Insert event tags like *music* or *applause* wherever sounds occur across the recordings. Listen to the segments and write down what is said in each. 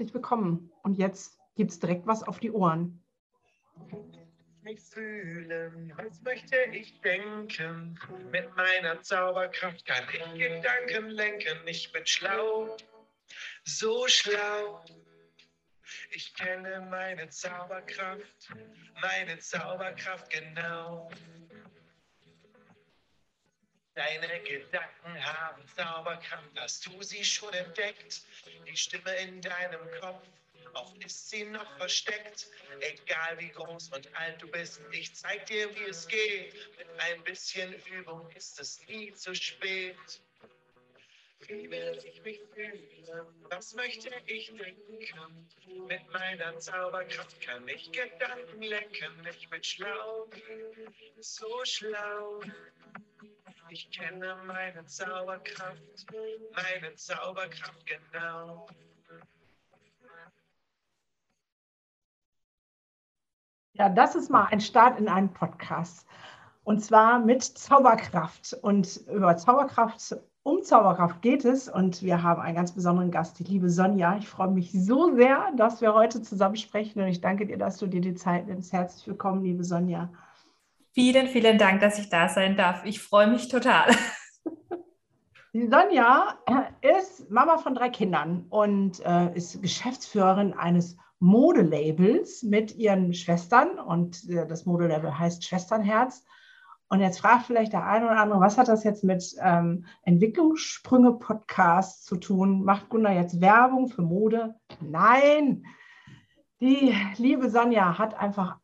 Herzlich willkommen. Und jetzt gibt es direkt was auf die Ohren. Mich fühlen, was möchte ich denken? Mit meiner Zauberkraft kann ich Gedanken lenken. Ich bin schlau, so schlau. Ich kenne meine Zauberkraft, meine Zauberkraft genau. Deine Gedanken haben Zauberkraft, hast du sie schon entdeckt? Die Stimme in deinem Kopf, oft ist sie noch versteckt. Egal wie groß und alt du bist, ich zeig dir, wie es geht. Mit ein bisschen Übung ist es nie zu spät. Wie will ich mich fühlen? Was möchte ich denken? Mit meiner Zauberkraft kann ich Gedanken lenken. Ich bin schlau, so schlau. Ich kenne meine Zauberkraft, meine Zauberkraft genau. Ja, das ist mal ein Start in einen Podcast. Und zwar mit Zauberkraft. Und über Zauberkraft, um Zauberkraft geht es. Und wir haben einen ganz besonderen Gast, die liebe Sonja. Ich freue mich so sehr, dass wir heute zusammen sprechen. Und ich danke dir, dass du dir die Zeit nimmst. Herzlich willkommen, liebe Sonja. Vielen, vielen Dank, dass ich da sein darf. Ich freue mich total. *laughs* Die Sonja ist Mama von drei Kindern und äh, ist Geschäftsführerin eines Modelabels mit ihren Schwestern und äh, das Modelabel heißt Schwesternherz. Und jetzt fragt vielleicht der eine oder andere, was hat das jetzt mit ähm, Entwicklungssprünge-Podcast zu tun? Macht Gunnar jetzt Werbung für Mode? Nein! Die liebe Sonja hat einfach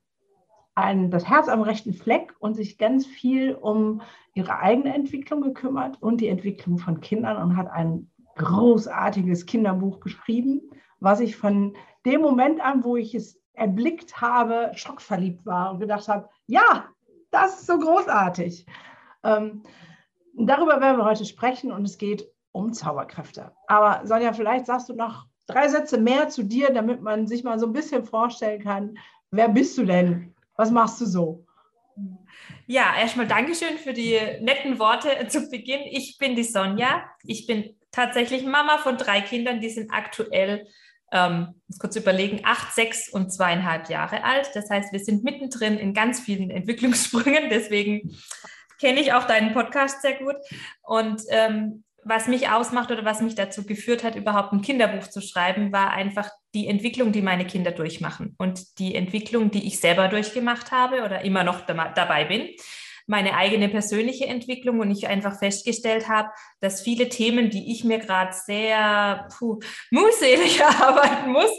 ein, das Herz am rechten Fleck und sich ganz viel um ihre eigene Entwicklung gekümmert und die Entwicklung von Kindern und hat ein großartiges Kinderbuch geschrieben, was ich von dem Moment an, wo ich es erblickt habe, schockverliebt war und gedacht habe, ja, das ist so großartig. Ähm, darüber werden wir heute sprechen und es geht um Zauberkräfte. Aber Sonja, vielleicht sagst du noch drei Sätze mehr zu dir, damit man sich mal so ein bisschen vorstellen kann, wer bist du denn? Was machst du so? Ja, erstmal Dankeschön für die netten Worte *laughs* zu Beginn. Ich bin die Sonja. Ich bin tatsächlich Mama von drei Kindern, die sind aktuell, ähm, kurz überlegen, acht, sechs und zweieinhalb Jahre alt. Das heißt, wir sind mittendrin in ganz vielen Entwicklungssprüngen. *laughs* Deswegen kenne ich auch deinen Podcast sehr gut. Und ähm, was mich ausmacht oder was mich dazu geführt hat, überhaupt ein Kinderbuch zu schreiben, war einfach die Entwicklung, die meine Kinder durchmachen und die Entwicklung, die ich selber durchgemacht habe oder immer noch dabei bin. Meine eigene persönliche Entwicklung und ich einfach festgestellt habe, dass viele Themen, die ich mir gerade sehr puh, mühselig *laughs* erarbeiten muss,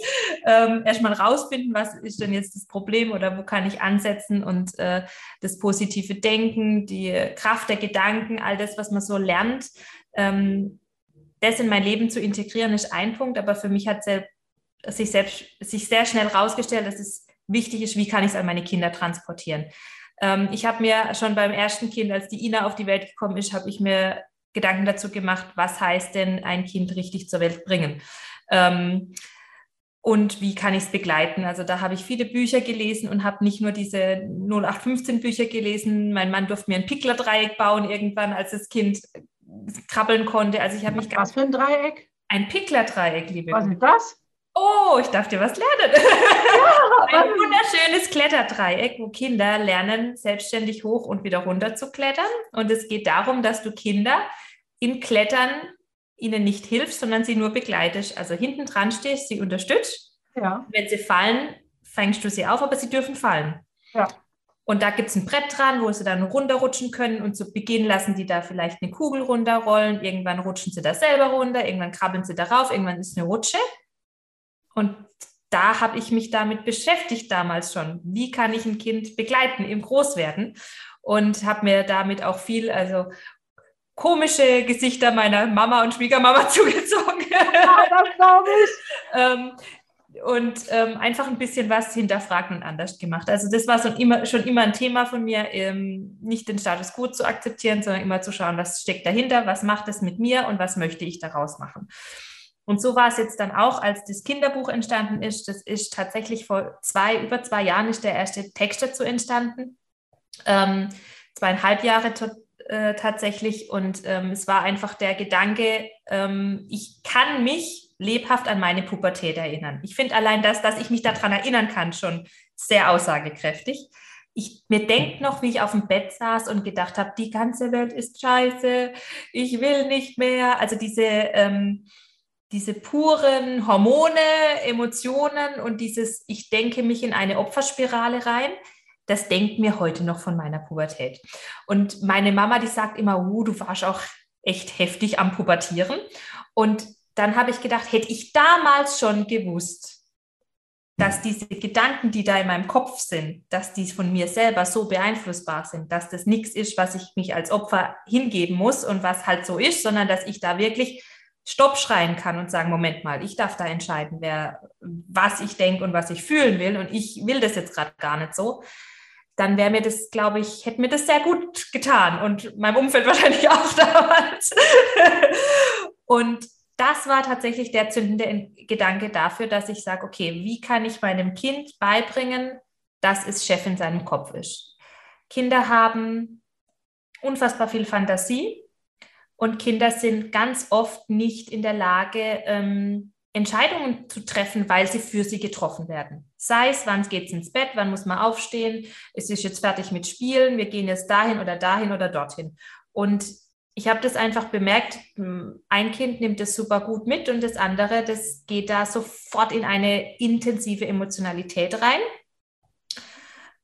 ähm, erstmal rausfinden, was ist denn jetzt das Problem oder wo kann ich ansetzen und äh, das positive Denken, die Kraft der Gedanken, all das, was man so lernt, ähm, das in mein Leben zu integrieren, ist ein Punkt, aber für mich hat sich, selbst, sich sehr schnell herausgestellt, dass es wichtig ist, wie kann ich es an meine Kinder transportieren. Ähm, ich habe mir schon beim ersten Kind, als die Ina auf die Welt gekommen ist, habe ich mir Gedanken dazu gemacht, was heißt denn ein Kind richtig zur Welt bringen? Ähm, und wie kann ich es begleiten? Also da habe ich viele Bücher gelesen und habe nicht nur diese 0815 Bücher gelesen. Mein Mann durfte mir ein Pickler-Dreieck bauen irgendwann, als das Kind krabbeln konnte. Also ich habe mich Was für ein Dreieck? Ein Pickler-Dreieck, liebe Was ist das? Oh, ich darf dir was lernen. Ja, *laughs* ein wunderschönes Kletterdreieck, wo Kinder lernen, selbstständig hoch und wieder runter zu klettern. Und es geht darum, dass du Kinder im Klettern ihnen nicht hilfst, sondern sie nur begleitest. Also hinten dran stehst, sie unterstützt. Ja. Wenn sie fallen, fängst du sie auf, aber sie dürfen fallen. Ja. Und da gibt es ein Brett dran, wo sie dann runterrutschen können und zu Beginn lassen die da vielleicht eine Kugel runterrollen. Irgendwann rutschen sie da selber runter, irgendwann krabbeln sie darauf, irgendwann ist eine Rutsche. Und da habe ich mich damit beschäftigt damals schon. Wie kann ich ein Kind begleiten im Großwerden? Und habe mir damit auch viel, also komische Gesichter meiner Mama und Schwiegermama *laughs* zugezogen. Ja, das glaube ich. ähm, und ähm, einfach ein bisschen was hinterfragt und anders gemacht. Also das war so immer, schon immer ein Thema von mir, ähm, nicht den Status quo zu akzeptieren, sondern immer zu schauen, was steckt dahinter, was macht es mit mir und was möchte ich daraus machen. Und so war es jetzt dann auch, als das Kinderbuch entstanden ist. Das ist tatsächlich vor zwei, über zwei Jahren ist der erste Text dazu entstanden. Ähm, zweieinhalb Jahre äh, tatsächlich. Und ähm, es war einfach der Gedanke, ähm, ich kann mich lebhaft an meine Pubertät erinnern. Ich finde allein das, dass ich mich daran erinnern kann, schon sehr aussagekräftig. Ich, mir denkt noch, wie ich auf dem Bett saß und gedacht habe, die ganze Welt ist scheiße, ich will nicht mehr. Also diese, ähm, diese puren Hormone, Emotionen und dieses, ich denke mich in eine Opferspirale rein das denkt mir heute noch von meiner Pubertät. Und meine Mama, die sagt immer, uh, du warst auch echt heftig am Pubertieren. Und dann habe ich gedacht, hätte ich damals schon gewusst, dass diese Gedanken, die da in meinem Kopf sind, dass die von mir selber so beeinflussbar sind, dass das nichts ist, was ich mich als Opfer hingeben muss und was halt so ist, sondern dass ich da wirklich Stopp schreien kann und sagen, Moment mal, ich darf da entscheiden, wer, was ich denke und was ich fühlen will und ich will das jetzt gerade gar nicht so dann wäre mir das, glaube ich, hätte mir das sehr gut getan und meinem Umfeld *laughs* wahrscheinlich auch damals. und das war tatsächlich der zündende Gedanke dafür, dass ich sage, okay, wie kann ich meinem Kind beibringen, dass es Chef in seinem Kopf ist? Kinder haben unfassbar viel Fantasie und Kinder sind ganz oft nicht in der Lage, ähm, Entscheidungen zu treffen, weil sie für sie getroffen werden. Sei es, wann geht es ins Bett, wann muss man aufstehen, es ist jetzt fertig mit Spielen, wir gehen jetzt dahin oder dahin oder dorthin. Und ich habe das einfach bemerkt, hm, ein Kind nimmt das super gut mit und das andere, das geht da sofort in eine intensive Emotionalität rein.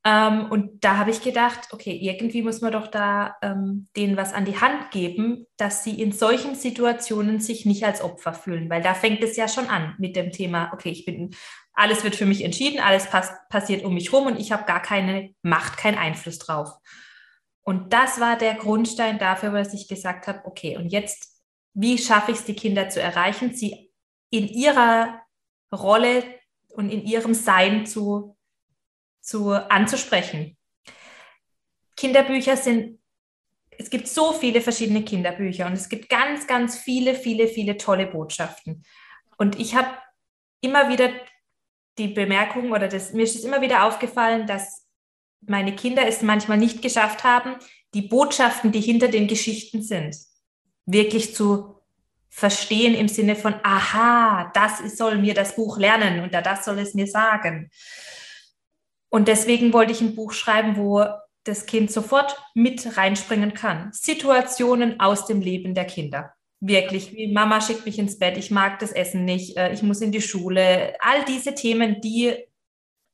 Ähm, und da habe ich gedacht, okay, irgendwie muss man doch da ähm, denen was an die Hand geben, dass sie in solchen Situationen sich nicht als Opfer fühlen, weil da fängt es ja schon an mit dem Thema, okay, ich bin, alles wird für mich entschieden, alles pass passiert um mich rum und ich habe gar keine Macht, keinen Einfluss drauf. Und das war der Grundstein dafür, dass ich gesagt habe, okay, und jetzt, wie schaffe ich es, die Kinder zu erreichen, sie in ihrer Rolle und in ihrem Sein zu zu, anzusprechen. Kinderbücher sind, es gibt so viele verschiedene Kinderbücher und es gibt ganz, ganz viele, viele, viele tolle Botschaften. Und ich habe immer wieder die Bemerkung oder das, mir ist immer wieder aufgefallen, dass meine Kinder es manchmal nicht geschafft haben, die Botschaften, die hinter den Geschichten sind, wirklich zu verstehen im Sinne von, aha, das soll mir das Buch lernen und das soll es mir sagen. Und deswegen wollte ich ein Buch schreiben, wo das Kind sofort mit reinspringen kann. Situationen aus dem Leben der Kinder. Wirklich, wie Mama schickt mich ins Bett, ich mag das Essen nicht, äh, ich muss in die Schule. All diese Themen, die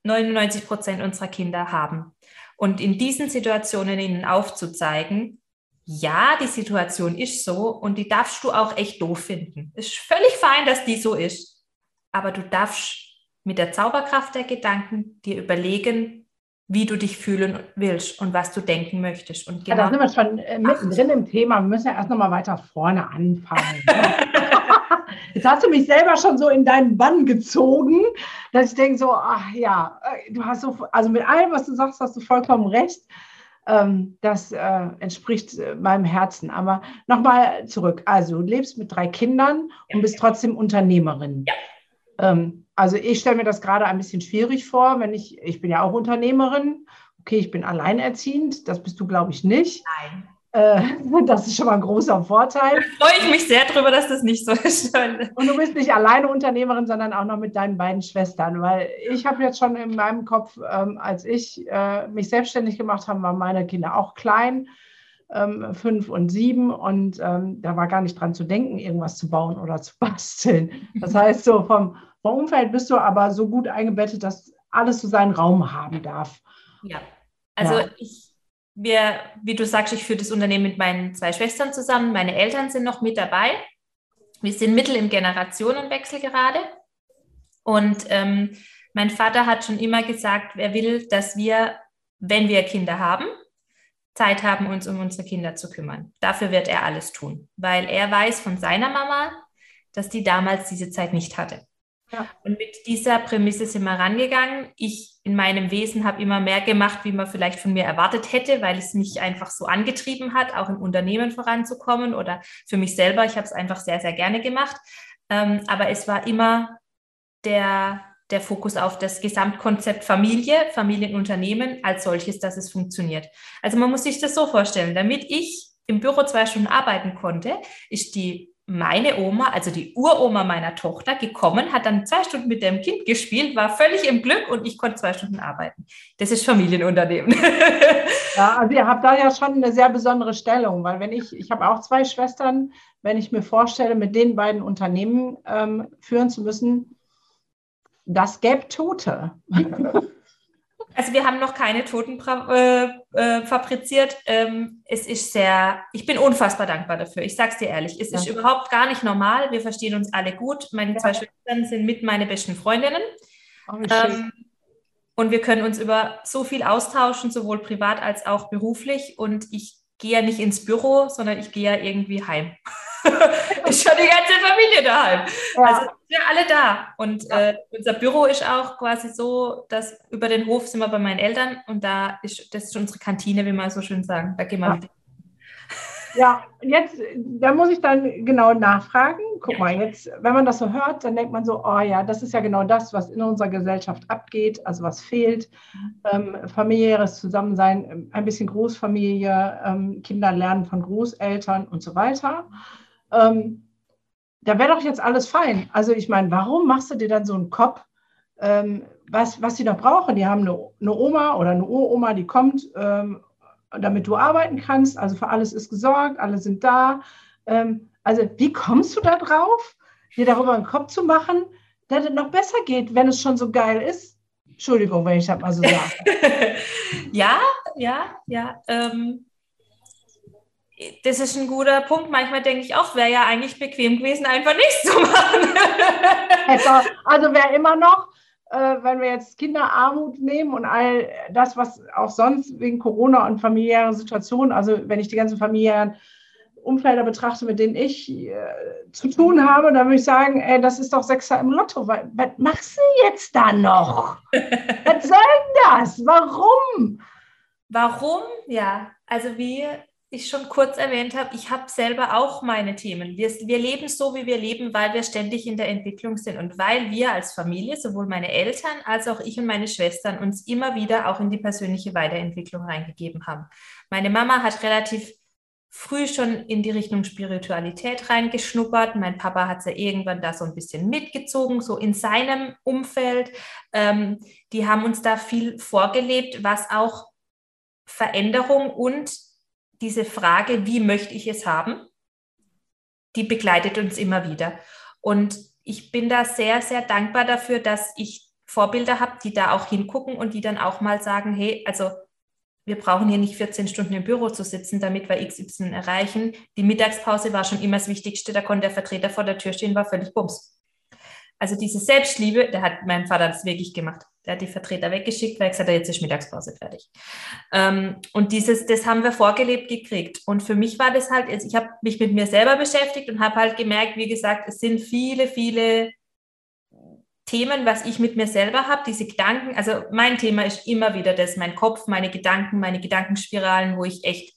99 Prozent unserer Kinder haben. Und in diesen Situationen ihnen aufzuzeigen, ja, die Situation ist so und die darfst du auch echt doof finden. Ist völlig fein, dass die so ist. Aber du darfst mit der Zauberkraft der Gedanken dir überlegen, wie du dich fühlen willst und was du denken möchtest. Und genau ja, da sind wir schon äh, mittendrin im Thema. Wir müssen ja erst noch mal weiter vorne anfangen. *laughs* *laughs* Jetzt hast du mich selber schon so in deinen Bann gezogen, dass ich denke so, ach ja, äh, du hast so, also mit allem, was du sagst, hast du vollkommen recht. Ähm, das äh, entspricht äh, meinem Herzen. Aber nochmal zurück. Also du lebst mit drei Kindern und bist trotzdem Unternehmerin. Ja. Ähm, also ich stelle mir das gerade ein bisschen schwierig vor, wenn ich, ich bin ja auch Unternehmerin, okay, ich bin alleinerziehend, das bist du, glaube ich, nicht. Nein. Äh, *laughs* das ist schon mal ein großer Vorteil. Da freue ich mich sehr darüber, dass das nicht so *laughs* ist. Und du bist nicht alleine Unternehmerin, sondern auch noch mit deinen beiden Schwestern, weil ich habe jetzt schon in meinem Kopf, ähm, als ich äh, mich selbstständig gemacht habe, waren meine Kinder auch klein, ähm, fünf und sieben und ähm, da war gar nicht dran zu denken, irgendwas zu bauen oder zu *laughs* basteln. Das heißt, so vom vom Umfeld bist du aber so gut eingebettet, dass alles so seinen Raum haben darf. Ja, also ja. ich, wir, wie du sagst, ich führe das Unternehmen mit meinen zwei Schwestern zusammen. Meine Eltern sind noch mit dabei. Wir sind mittel im Generationenwechsel gerade. Und ähm, mein Vater hat schon immer gesagt, er will, dass wir, wenn wir Kinder haben, Zeit haben, uns um unsere Kinder zu kümmern. Dafür wird er alles tun, weil er weiß von seiner Mama, dass die damals diese Zeit nicht hatte. Ja. Und mit dieser Prämisse sind wir rangegangen. Ich in meinem Wesen habe immer mehr gemacht, wie man vielleicht von mir erwartet hätte, weil es mich einfach so angetrieben hat, auch im Unternehmen voranzukommen oder für mich selber. Ich habe es einfach sehr, sehr gerne gemacht. Ähm, aber es war immer der, der Fokus auf das Gesamtkonzept Familie, Familienunternehmen als solches, dass es funktioniert. Also man muss sich das so vorstellen, damit ich im Büro zwei Stunden arbeiten konnte, ist die meine Oma, also die Uroma meiner Tochter, gekommen, hat dann zwei Stunden mit dem Kind gespielt, war völlig im Glück und ich konnte zwei Stunden arbeiten. Das ist Familienunternehmen. *laughs* ja, also ihr habt da ja schon eine sehr besondere Stellung, weil wenn ich, ich habe auch zwei Schwestern, wenn ich mir vorstelle, mit den beiden Unternehmen ähm, führen zu müssen, das gäbe Tote. *laughs* Also wir haben noch keine Toten äh, äh, fabriziert. Ähm, es ist sehr, ich bin unfassbar dankbar dafür. Ich sage es dir ehrlich, es ja. ist überhaupt gar nicht normal. Wir verstehen uns alle gut. Meine ja. zwei Schwestern sind mit meine besten Freundinnen. Oh, ähm, und wir können uns über so viel austauschen, sowohl privat als auch beruflich. Und ich gehe ja nicht ins Büro, sondern ich gehe ja irgendwie heim. *laughs* ist schon die ganze Familie daheim. Ja. Also sind wir alle da. Und ja. äh, unser Büro ist auch quasi so, dass über den Hof sind wir bei meinen Eltern und da ist das ist unsere Kantine, wie man so schön sagen. Da gehen wir ja. Ja, jetzt, da muss ich dann genau nachfragen. Guck ja. mal, jetzt, wenn man das so hört, dann denkt man so, oh ja, das ist ja genau das, was in unserer Gesellschaft abgeht, also was fehlt. Ähm, familiäres Zusammensein, ein bisschen Großfamilie, ähm, Kinder lernen von Großeltern und so weiter ähm, da wäre doch jetzt alles fein. Also ich meine, warum machst du dir dann so einen Kopf, ähm, was, was sie noch brauchen? Die haben eine, eine, Oma oder eine Uroma, die kommt, ähm, damit du arbeiten kannst. Also für alles ist gesorgt, alle sind da. Ähm, also wie kommst du da drauf, dir darüber einen Kopf zu machen, dass es noch besser geht, wenn es schon so geil ist? Entschuldigung, wenn ich das mal so sage. *laughs* ja, ja, ja. Ähm, das ist ein guter Punkt. Manchmal denke ich auch, wäre ja eigentlich bequem gewesen, einfach nichts zu machen. *laughs* also wäre immer noch, äh, wenn wir jetzt Kinderarmut nehmen und all das, was auch sonst wegen Corona und familiären Situationen, also wenn ich die ganzen familiären Umfelder betrachte, mit denen ich äh, zu tun habe, dann würde ich sagen, ey, das ist doch Sechser im Lotto. Was, was machst du jetzt da noch? *laughs* was soll denn das? Warum? Warum? Ja, also wir ich schon kurz erwähnt habe, ich habe selber auch meine Themen. Wir, wir leben so, wie wir leben, weil wir ständig in der Entwicklung sind und weil wir als Familie, sowohl meine Eltern als auch ich und meine Schwestern, uns immer wieder auch in die persönliche Weiterentwicklung reingegeben haben. Meine Mama hat relativ früh schon in die Richtung Spiritualität reingeschnuppert. Mein Papa hat sie ja irgendwann da so ein bisschen mitgezogen, so in seinem Umfeld. Ähm, die haben uns da viel vorgelebt, was auch Veränderung und diese Frage, wie möchte ich es haben, die begleitet uns immer wieder. Und ich bin da sehr, sehr dankbar dafür, dass ich Vorbilder habe, die da auch hingucken und die dann auch mal sagen, hey, also wir brauchen hier nicht 14 Stunden im Büro zu sitzen, damit wir XY erreichen. Die Mittagspause war schon immer das Wichtigste, da konnte der Vertreter vor der Tür stehen, war völlig bums. Also diese Selbstliebe, der hat mein Vater das wirklich gemacht. Der hat die Vertreter weggeschickt, weil er gesagt hat, jetzt ist Mittagspause fertig. Ähm, und dieses, das haben wir vorgelebt gekriegt. Und für mich war das halt, ich habe mich mit mir selber beschäftigt und habe halt gemerkt, wie gesagt, es sind viele, viele Themen, was ich mit mir selber habe, diese Gedanken. Also mein Thema ist immer wieder das, mein Kopf, meine Gedanken, meine Gedankenspiralen, wo ich echt,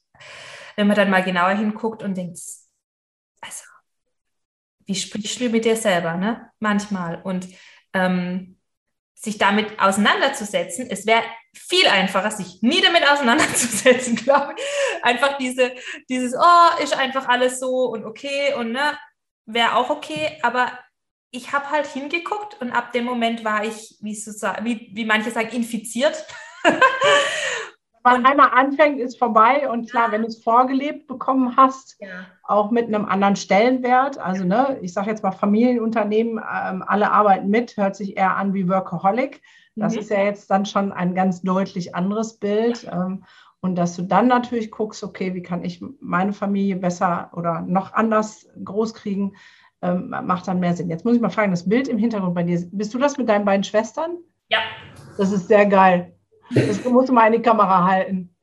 wenn man dann mal genauer hinguckt und denkt, also wie sprichst du mit dir selber, ne? Manchmal. Und ähm, sich damit auseinanderzusetzen, es wäre viel einfacher, sich nie damit auseinanderzusetzen, *laughs* glaube ich. Einfach diese, dieses, oh, ist einfach alles so und okay und ne, wäre auch okay, aber ich habe halt hingeguckt und ab dem Moment war ich, wie, so, wie, wie manche sagen, infiziert. *laughs* man einmal anfängt, ist vorbei. Und klar, wenn du es vorgelebt bekommen hast, ja. auch mit einem anderen Stellenwert, also ne, ich sage jetzt mal Familienunternehmen, ähm, alle arbeiten mit, hört sich eher an wie Workaholic. Das mhm. ist ja jetzt dann schon ein ganz deutlich anderes Bild. Ähm, und dass du dann natürlich guckst, okay, wie kann ich meine Familie besser oder noch anders großkriegen, ähm, macht dann mehr Sinn. Jetzt muss ich mal fragen, das Bild im Hintergrund bei dir, bist du das mit deinen beiden Schwestern? Ja. Das ist sehr geil. Das in die Kamera halten.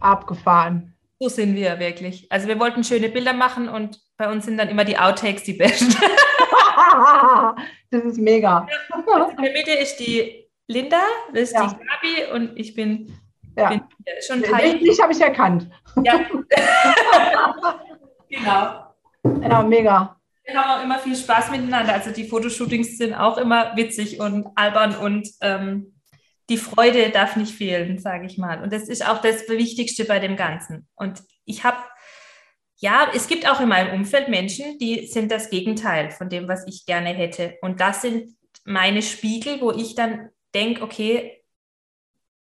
Abgefahren. So sind wir wirklich. Also wir wollten schöne Bilder machen und bei uns sind dann immer die Outtakes die besten. *laughs* das ist mega. Also in der Mitte ist die Linda, das ist ja. die Gabi und ich bin, ja. bin schon Teil. Dich habe ich erkannt. Ja. *laughs* genau. Ja, mega. Wir haben auch immer viel Spaß miteinander. Also die Fotoshootings sind auch immer witzig und albern und ähm, die Freude darf nicht fehlen, sage ich mal. Und das ist auch das Wichtigste bei dem Ganzen. Und ich habe, ja, es gibt auch in meinem Umfeld Menschen, die sind das Gegenteil von dem, was ich gerne hätte. Und das sind meine Spiegel, wo ich dann denke, okay,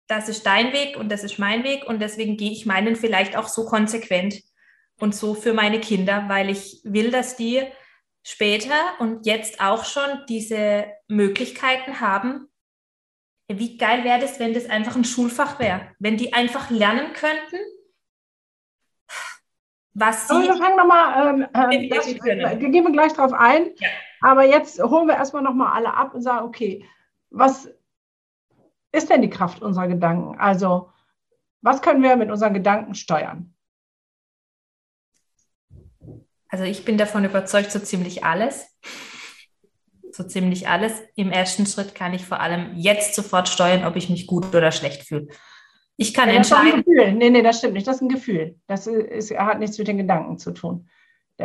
das ist dein Weg und das ist mein Weg und deswegen gehe ich meinen vielleicht auch so konsequent und so für meine Kinder, weil ich will, dass die später und jetzt auch schon diese Möglichkeiten haben. Wie geil wäre das, wenn das einfach ein Schulfach wäre, wenn die einfach lernen könnten, was sie. wir fangen nochmal, ähm, ähm, äh, gehen wir gleich drauf ein. Ja. Aber jetzt holen wir erstmal nochmal alle ab und sagen, okay, was ist denn die Kraft unserer Gedanken? Also, was können wir mit unseren Gedanken steuern? Also ich bin davon überzeugt, so ziemlich alles. So ziemlich alles. Im ersten Schritt kann ich vor allem jetzt sofort steuern, ob ich mich gut oder schlecht fühle. Ich kann ja, entscheiden. Nee, nee, das stimmt nicht. Das ist ein Gefühl. Das ist, hat nichts mit den Gedanken zu tun.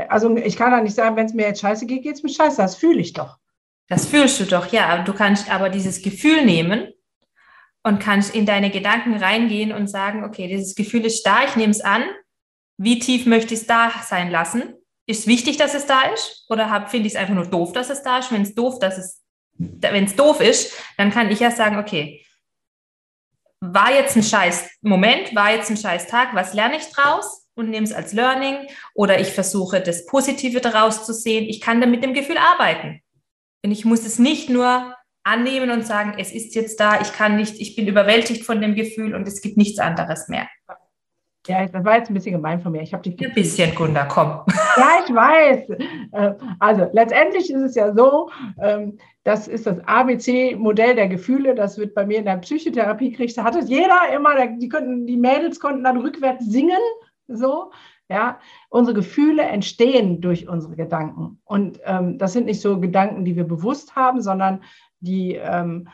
Also ich kann da nicht sagen, wenn es mir jetzt scheiße geht, geht es mir scheiße. Das fühle ich doch. Das fühlst du doch, ja. Du kannst aber dieses Gefühl nehmen und kannst in deine Gedanken reingehen und sagen, okay, dieses Gefühl ist da, ich nehme es an. Wie tief möchte ich es da sein lassen? Ist wichtig, dass es da ist? Oder finde ich es einfach nur doof, dass es da ist? Wenn es doof, dass es, wenn es doof ist, dann kann ich ja sagen, okay, war jetzt ein scheiß Moment, war jetzt ein scheiß Tag, was lerne ich draus und nehme es als Learning oder ich versuche das Positive daraus zu sehen. Ich kann dann mit dem Gefühl arbeiten. Und ich muss es nicht nur annehmen und sagen, es ist jetzt da, ich kann nicht, ich bin überwältigt von dem Gefühl und es gibt nichts anderes mehr. Ja, das war jetzt ein bisschen gemein von mir. Ich habe dich ein bisschen, Gunda, komm. *laughs* Ja, ich weiß. Äh, also letztendlich ist es ja so, ähm, das ist das ABC-Modell der Gefühle. Das wird bei mir in der Psychotherapie kriegt. Da hat es jeder immer. Die könnten, die Mädels konnten dann rückwärts singen. So, ja. Unsere Gefühle entstehen durch unsere Gedanken. Und ähm, das sind nicht so Gedanken, die wir bewusst haben, sondern die ähm,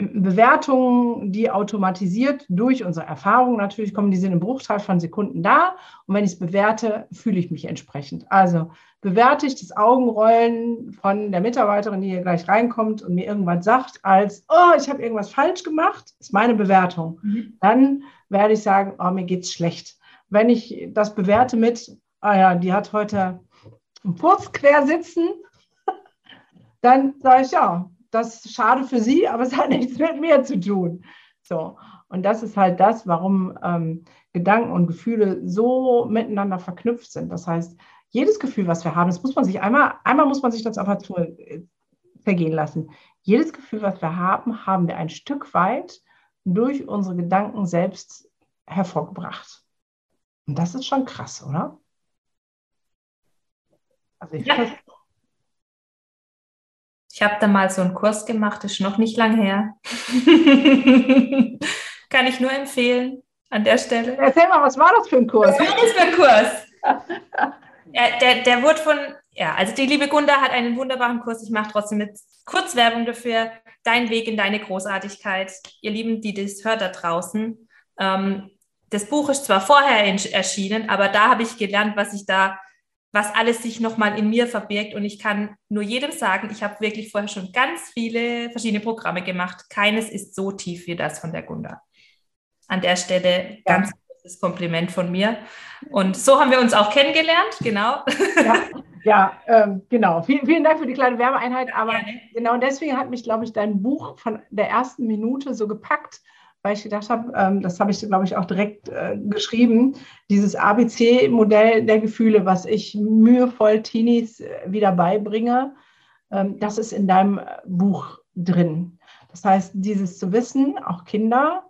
Bewertungen, die automatisiert durch unsere Erfahrungen natürlich kommen, die sind im Bruchteil von Sekunden da. Und wenn ich es bewerte, fühle ich mich entsprechend. Also bewerte ich das Augenrollen von der Mitarbeiterin, die hier gleich reinkommt und mir irgendwas sagt, als, oh, ich habe irgendwas falsch gemacht, ist meine Bewertung. Mhm. Dann werde ich sagen, oh, mir geht's schlecht. Wenn ich das bewerte mit, ah ja, die hat heute einen Purz quer sitzen, *laughs* dann sage ich, ja, das ist schade für sie, aber es hat *laughs* nichts mit mir zu tun. So. Und das ist halt das, warum ähm, Gedanken und Gefühle so miteinander verknüpft sind. Das heißt, jedes Gefühl, was wir haben, das muss man sich einmal, einmal muss man sich das einfach zu, äh, vergehen lassen. Jedes Gefühl, was wir haben, haben wir ein Stück weit durch unsere Gedanken selbst hervorgebracht. Und das ist schon krass, oder? Also ich ja. Ich habe da mal so einen Kurs gemacht, das ist noch nicht lang her. *laughs* Kann ich nur empfehlen an der Stelle. Erzähl mal, was war das für ein Kurs? Was war das für ein Kurs? der, der, der wurde von, ja, also die liebe Gunda hat einen wunderbaren Kurs. Ich mache trotzdem mit Kurzwerbung dafür. Dein Weg in deine Großartigkeit. Ihr Lieben, die das hört da draußen. Ähm, das Buch ist zwar vorher erschienen, aber da habe ich gelernt, was ich da was alles sich nochmal in mir verbirgt. Und ich kann nur jedem sagen, ich habe wirklich vorher schon ganz viele verschiedene Programme gemacht. Keines ist so tief wie das von der Gunda. An der Stelle ja. ganz großes Kompliment von mir. Und so haben wir uns auch kennengelernt, genau. Ja, ja ähm, genau. Vielen, vielen Dank für die kleine Werbeeinheit. Aber ja, genau deswegen hat mich, glaube ich, dein Buch von der ersten Minute so gepackt weil ich gedacht habe, ähm, das habe ich, glaube ich, auch direkt äh, geschrieben, dieses ABC-Modell der Gefühle, was ich mühevoll Teenies äh, wieder beibringe, ähm, das ist in deinem äh, Buch drin. Das heißt, dieses zu wissen, auch Kinder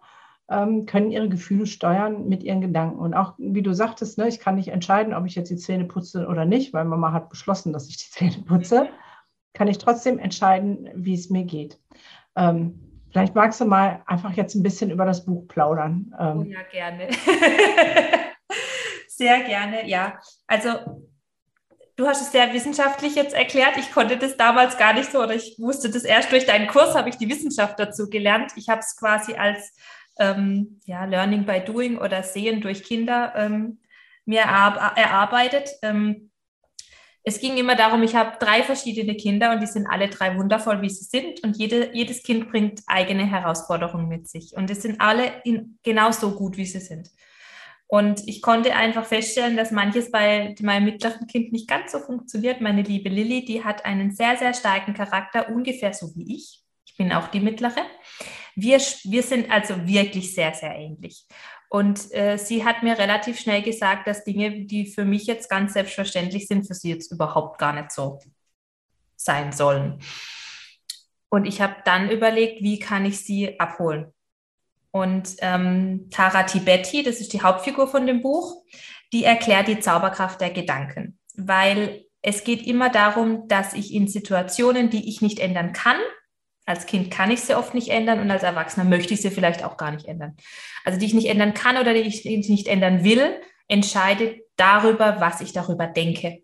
ähm, können ihre Gefühle steuern mit ihren Gedanken. Und auch, wie du sagtest, ne, ich kann nicht entscheiden, ob ich jetzt die Zähne putze oder nicht, weil Mama hat beschlossen, dass ich die Zähne putze, kann ich trotzdem entscheiden, wie es mir geht. Ähm, Vielleicht magst du mal einfach jetzt ein bisschen über das Buch plaudern. Ähm. Oh ja, gerne. *laughs* sehr gerne, ja. Also du hast es sehr wissenschaftlich jetzt erklärt. Ich konnte das damals gar nicht so oder ich wusste das erst durch deinen Kurs, habe ich die Wissenschaft dazu gelernt. Ich habe es quasi als ähm, ja, Learning by Doing oder Sehen durch Kinder ähm, mir erarbeitet. Ähm, es ging immer darum, ich habe drei verschiedene Kinder und die sind alle drei wundervoll, wie sie sind. Und jede, jedes Kind bringt eigene Herausforderungen mit sich. Und es sind alle in, genauso gut, wie sie sind. Und ich konnte einfach feststellen, dass manches bei meinem mittleren Kind nicht ganz so funktioniert. Meine liebe Lilly, die hat einen sehr, sehr starken Charakter, ungefähr so wie ich. Ich bin auch die mittlere. Wir, wir sind also wirklich sehr, sehr ähnlich. Und äh, sie hat mir relativ schnell gesagt, dass Dinge, die für mich jetzt ganz selbstverständlich sind, für sie jetzt überhaupt gar nicht so sein sollen. Und ich habe dann überlegt, wie kann ich sie abholen? Und ähm, Tara Tibetti, das ist die Hauptfigur von dem Buch, die erklärt die Zauberkraft der Gedanken, weil es geht immer darum, dass ich in Situationen, die ich nicht ändern kann, als Kind kann ich sie oft nicht ändern und als Erwachsener möchte ich sie vielleicht auch gar nicht ändern. Also die ich nicht ändern kann oder die ich nicht ändern will, entscheidet darüber, was ich darüber denke.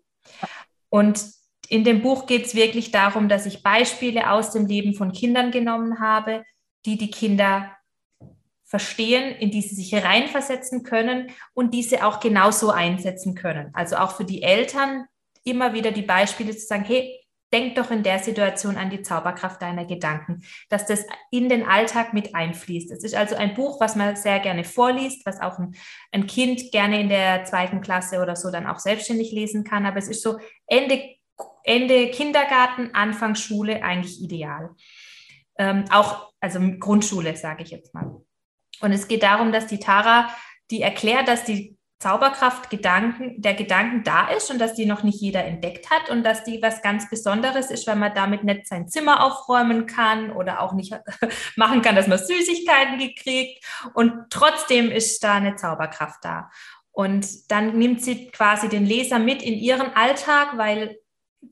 Und in dem Buch geht es wirklich darum, dass ich Beispiele aus dem Leben von Kindern genommen habe, die die Kinder verstehen, in die sie sich reinversetzen können und diese auch genauso einsetzen können. Also auch für die Eltern immer wieder die Beispiele zu sagen, hey, denk doch in der Situation an die Zauberkraft deiner Gedanken, dass das in den Alltag mit einfließt. Es ist also ein Buch, was man sehr gerne vorliest, was auch ein, ein Kind gerne in der zweiten Klasse oder so dann auch selbstständig lesen kann. Aber es ist so Ende, Ende Kindergarten, Anfang Schule eigentlich ideal. Ähm, auch, also Grundschule, sage ich jetzt mal. Und es geht darum, dass die Tara, die erklärt, dass die Zauberkraft Gedanken, der Gedanken da ist und dass die noch nicht jeder entdeckt hat und dass die was ganz Besonderes ist, weil man damit nicht sein Zimmer aufräumen kann oder auch nicht *laughs* machen kann, dass man Süßigkeiten gekriegt und trotzdem ist da eine Zauberkraft da. Und dann nimmt sie quasi den Leser mit in ihren Alltag, weil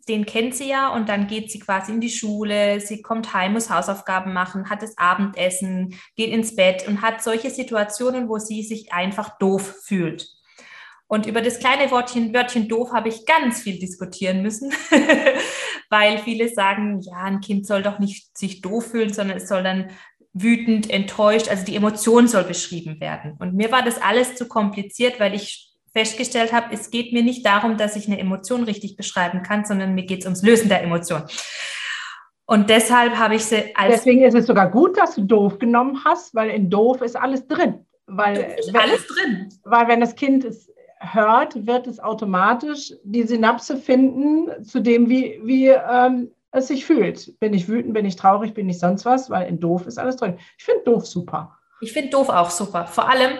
den kennt sie ja und dann geht sie quasi in die Schule, sie kommt heim, muss Hausaufgaben machen, hat das Abendessen, geht ins Bett und hat solche Situationen, wo sie sich einfach doof fühlt. Und über das kleine Wortchen, Wörtchen doof habe ich ganz viel diskutieren müssen, *laughs* weil viele sagen, ja, ein Kind soll doch nicht sich doof fühlen, sondern es soll dann wütend, enttäuscht, also die Emotion soll beschrieben werden. Und mir war das alles zu kompliziert, weil ich festgestellt habe, es geht mir nicht darum, dass ich eine Emotion richtig beschreiben kann, sondern mir geht es ums Lösen der Emotion. Und deshalb habe ich sie als. Deswegen ist es sogar gut, dass du doof genommen hast, weil in doof ist alles drin. Weil, ist wenn, alles drin. Weil wenn das Kind es hört, wird es automatisch die Synapse finden zu dem, wie, wie ähm, es sich fühlt. Bin ich wütend, bin ich traurig, bin ich sonst was, weil in doof ist alles drin. Ich finde doof super. Ich finde doof auch super. Vor allem,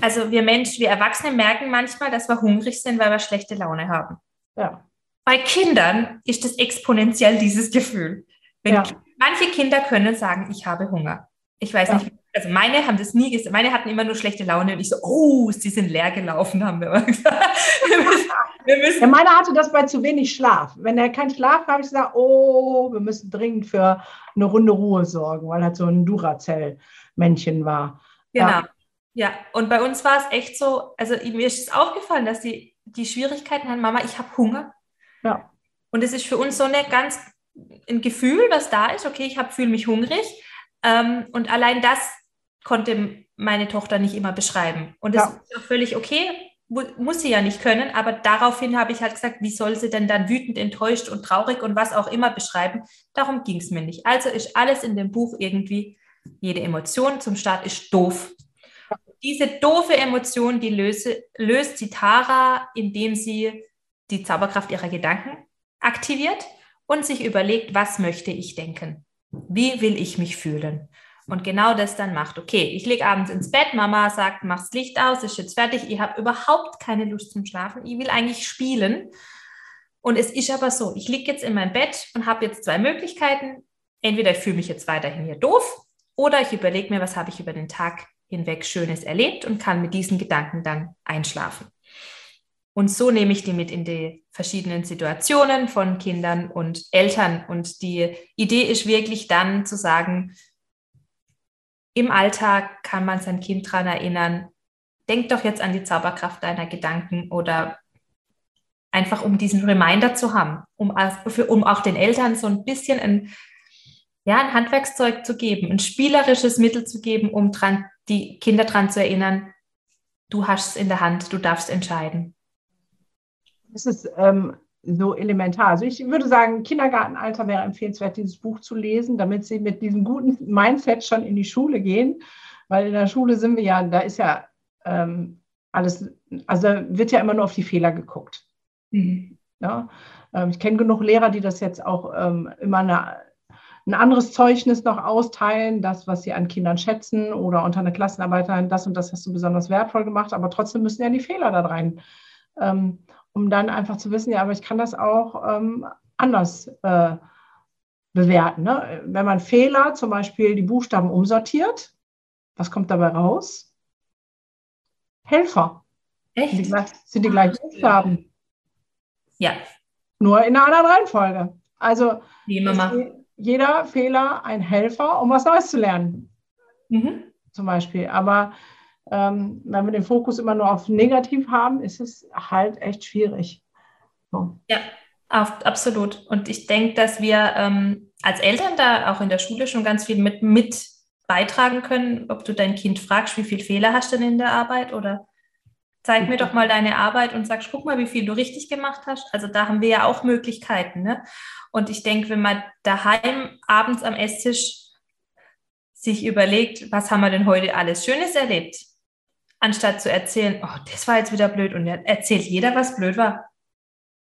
also wir Menschen, wir Erwachsene merken manchmal, dass wir hungrig sind, weil wir schlechte Laune haben. Ja. Bei Kindern ist das exponentiell dieses Gefühl. Ja. Manche Kinder können sagen, ich habe Hunger. Ich weiß ja. nicht, also meine haben das nie gesagt. Meine hatten immer nur schlechte Laune und ich so, oh, sie sind leer gelaufen, haben wir immer gesagt. *laughs* Wir müssen, wir müssen ja, meine hatte das bei zu wenig Schlaf. Wenn er keinen Schlaf hat, habe ich gesagt, oh, wir müssen dringend für eine Runde Ruhe sorgen, weil er so ein Duracell-Männchen war. Genau. Ja. Ja, und bei uns war es echt so, also mir ist es aufgefallen, dass die, die Schwierigkeiten haben, Mama, ich habe Hunger. Ja. Und es ist für uns so eine ganz, ein Gefühl, was da ist, okay, ich fühle mich hungrig. Ähm, und allein das konnte meine Tochter nicht immer beschreiben. Und das ja. ist auch völlig okay, muss sie ja nicht können, aber daraufhin habe ich halt gesagt, wie soll sie denn dann wütend, enttäuscht und traurig und was auch immer beschreiben? Darum ging es mir nicht. Also ist alles in dem Buch irgendwie, jede Emotion zum Start ist doof diese doofe Emotion, die löse, löst die Tara, indem sie die Zauberkraft ihrer Gedanken aktiviert und sich überlegt, was möchte ich denken? Wie will ich mich fühlen? Und genau das dann macht. Okay, ich lege abends ins Bett, Mama sagt, mach's Licht aus, ist jetzt fertig, ich habe überhaupt keine Lust zum Schlafen, ich will eigentlich spielen. Und es ist aber so, ich liege jetzt in meinem Bett und habe jetzt zwei Möglichkeiten. Entweder ich fühle mich jetzt weiterhin hier doof oder ich überlege mir, was habe ich über den Tag hinweg Schönes erlebt und kann mit diesen Gedanken dann einschlafen. Und so nehme ich die mit in die verschiedenen Situationen von Kindern und Eltern. Und die Idee ist wirklich dann zu sagen, im Alltag kann man sein Kind daran erinnern, denk doch jetzt an die Zauberkraft deiner Gedanken oder einfach um diesen Reminder zu haben, um, um auch den Eltern so ein bisschen ein, ja, ein Handwerkszeug zu geben, ein spielerisches Mittel zu geben, um dran, die Kinder daran zu erinnern, du hast es in der Hand, du darfst entscheiden. Das ist ähm, so elementar. Also ich würde sagen, Kindergartenalter wäre empfehlenswert, dieses Buch zu lesen, damit sie mit diesem guten Mindset schon in die Schule gehen. Weil in der Schule sind wir ja, da ist ja ähm, alles, also wird ja immer nur auf die Fehler geguckt. Mhm. Ja? Ähm, ich kenne genug Lehrer, die das jetzt auch ähm, immer eine, ein anderes Zeugnis noch austeilen, das, was sie an Kindern schätzen oder unter einer Klassenarbeit, das und das hast du besonders wertvoll gemacht, aber trotzdem müssen ja die Fehler da rein. Ähm, um dann einfach zu wissen, ja, aber ich kann das auch ähm, anders äh, bewerten. Ne? Wenn man Fehler, zum Beispiel die Buchstaben umsortiert, was kommt dabei raus? Helfer. Echt? Sind die, sind die gleichen Buchstaben. Ja. Nur in einer anderen Reihenfolge. Also jeder Fehler ein Helfer, um was Neues zu lernen. Mhm. Zum Beispiel. Aber ähm, wenn wir den Fokus immer nur auf negativ haben, ist es halt echt schwierig. So. Ja, absolut. Und ich denke, dass wir ähm, als Eltern da auch in der Schule schon ganz viel mit, mit beitragen können, ob du dein Kind fragst, wie viele Fehler hast du denn in der Arbeit oder zeig mir doch mal deine Arbeit und sagst, guck mal, wie viel du richtig gemacht hast. Also da haben wir ja auch Möglichkeiten. Ne? Und ich denke, wenn man daheim abends am Esstisch sich überlegt, was haben wir denn heute alles Schönes erlebt, anstatt zu erzählen, oh, das war jetzt wieder blöd und erzählt jeder, was blöd war.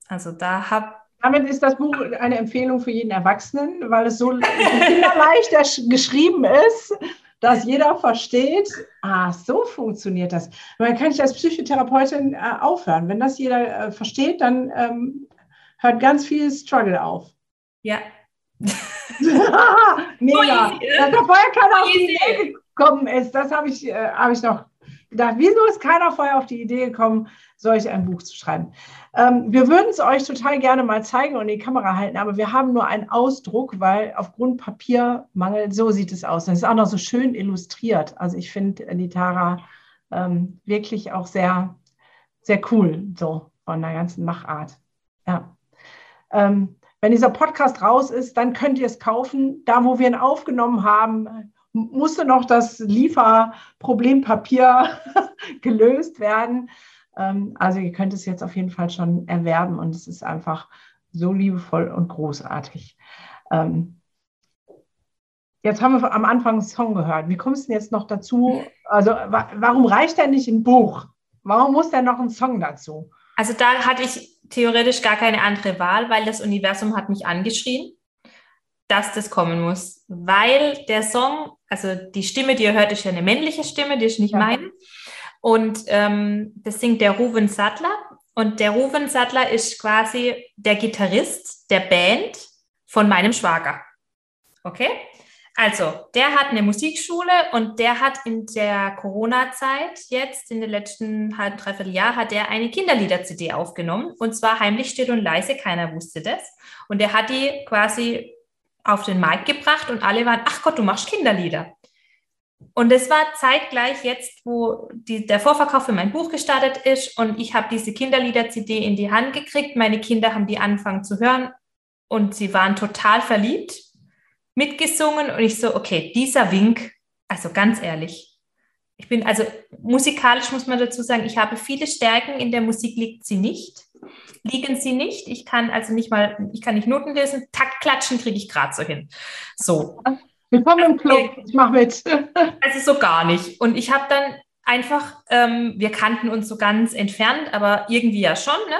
Also da habe damit ist das Buch eine Empfehlung für jeden Erwachsenen, weil es so *laughs* kinderleicht geschrieben ist, dass jeder versteht, ah, so funktioniert das. Man kann ich als Psychotherapeutin äh, aufhören. Wenn das jeder äh, versteht, dann ähm, hört ganz viel Struggle auf. Ja. *laughs* Mega. Dass da vorher keiner auf die Idee gekommen ist, das habe ich, äh, hab ich noch gedacht, wieso ist keiner vorher auf die Idee gekommen, solch ein Buch zu schreiben? Ähm, wir würden es euch total gerne mal zeigen und in die Kamera halten, aber wir haben nur einen Ausdruck, weil aufgrund Papiermangel, so sieht es aus. Das ist auch noch so schön illustriert. Also ich finde die Tara ähm, wirklich auch sehr, sehr cool, so von der ganzen Machart. Ja. Ähm, wenn dieser Podcast raus ist, dann könnt ihr es kaufen. Da, wo wir ihn aufgenommen haben, musste noch das Lieferproblem-Papier *laughs* gelöst werden. Ähm, also ihr könnt es jetzt auf jeden Fall schon erwerben und es ist einfach so liebevoll und großartig. Ähm, jetzt haben wir am Anfang einen Song gehört. Wie kommst du denn jetzt noch dazu? Also warum reicht denn nicht ein Buch? Warum muss denn noch ein Song dazu? Also da hatte ich theoretisch gar keine andere Wahl, weil das Universum hat mich angeschrien dass das kommen muss, weil der Song, also die Stimme, die ihr hört, ist ja eine männliche Stimme, die ist nicht ja. meine. Und ähm, das singt der Ruven Sattler. Und der Ruven Sattler ist quasi der Gitarrist der Band von meinem Schwager. Okay? Also, der hat eine Musikschule und der hat in der Corona-Zeit jetzt, in den letzten halben, dreiviertel Jahr, hat er eine Kinderlieder-CD aufgenommen. Und zwar heimlich, still und leise, keiner wusste das. Und er hat die quasi auf den Markt gebracht und alle waren, ach Gott, du machst Kinderlieder. Und es war zeitgleich jetzt, wo die, der Vorverkauf für mein Buch gestartet ist und ich habe diese Kinderlieder-CD in die Hand gekriegt. Meine Kinder haben die angefangen zu hören und sie waren total verliebt, mitgesungen und ich so, okay, dieser Wink, also ganz ehrlich, ich bin, also musikalisch muss man dazu sagen, ich habe viele Stärken, in der Musik liegt sie nicht liegen sie nicht. Ich kann also nicht mal, ich kann nicht Noten lesen, Takt klatschen kriege ich gerade so hin. So. Willkommen im Club, ich mache mit. *laughs* Also so gar nicht. Und ich habe dann einfach, ähm, wir kannten uns so ganz entfernt, aber irgendwie ja schon, ne?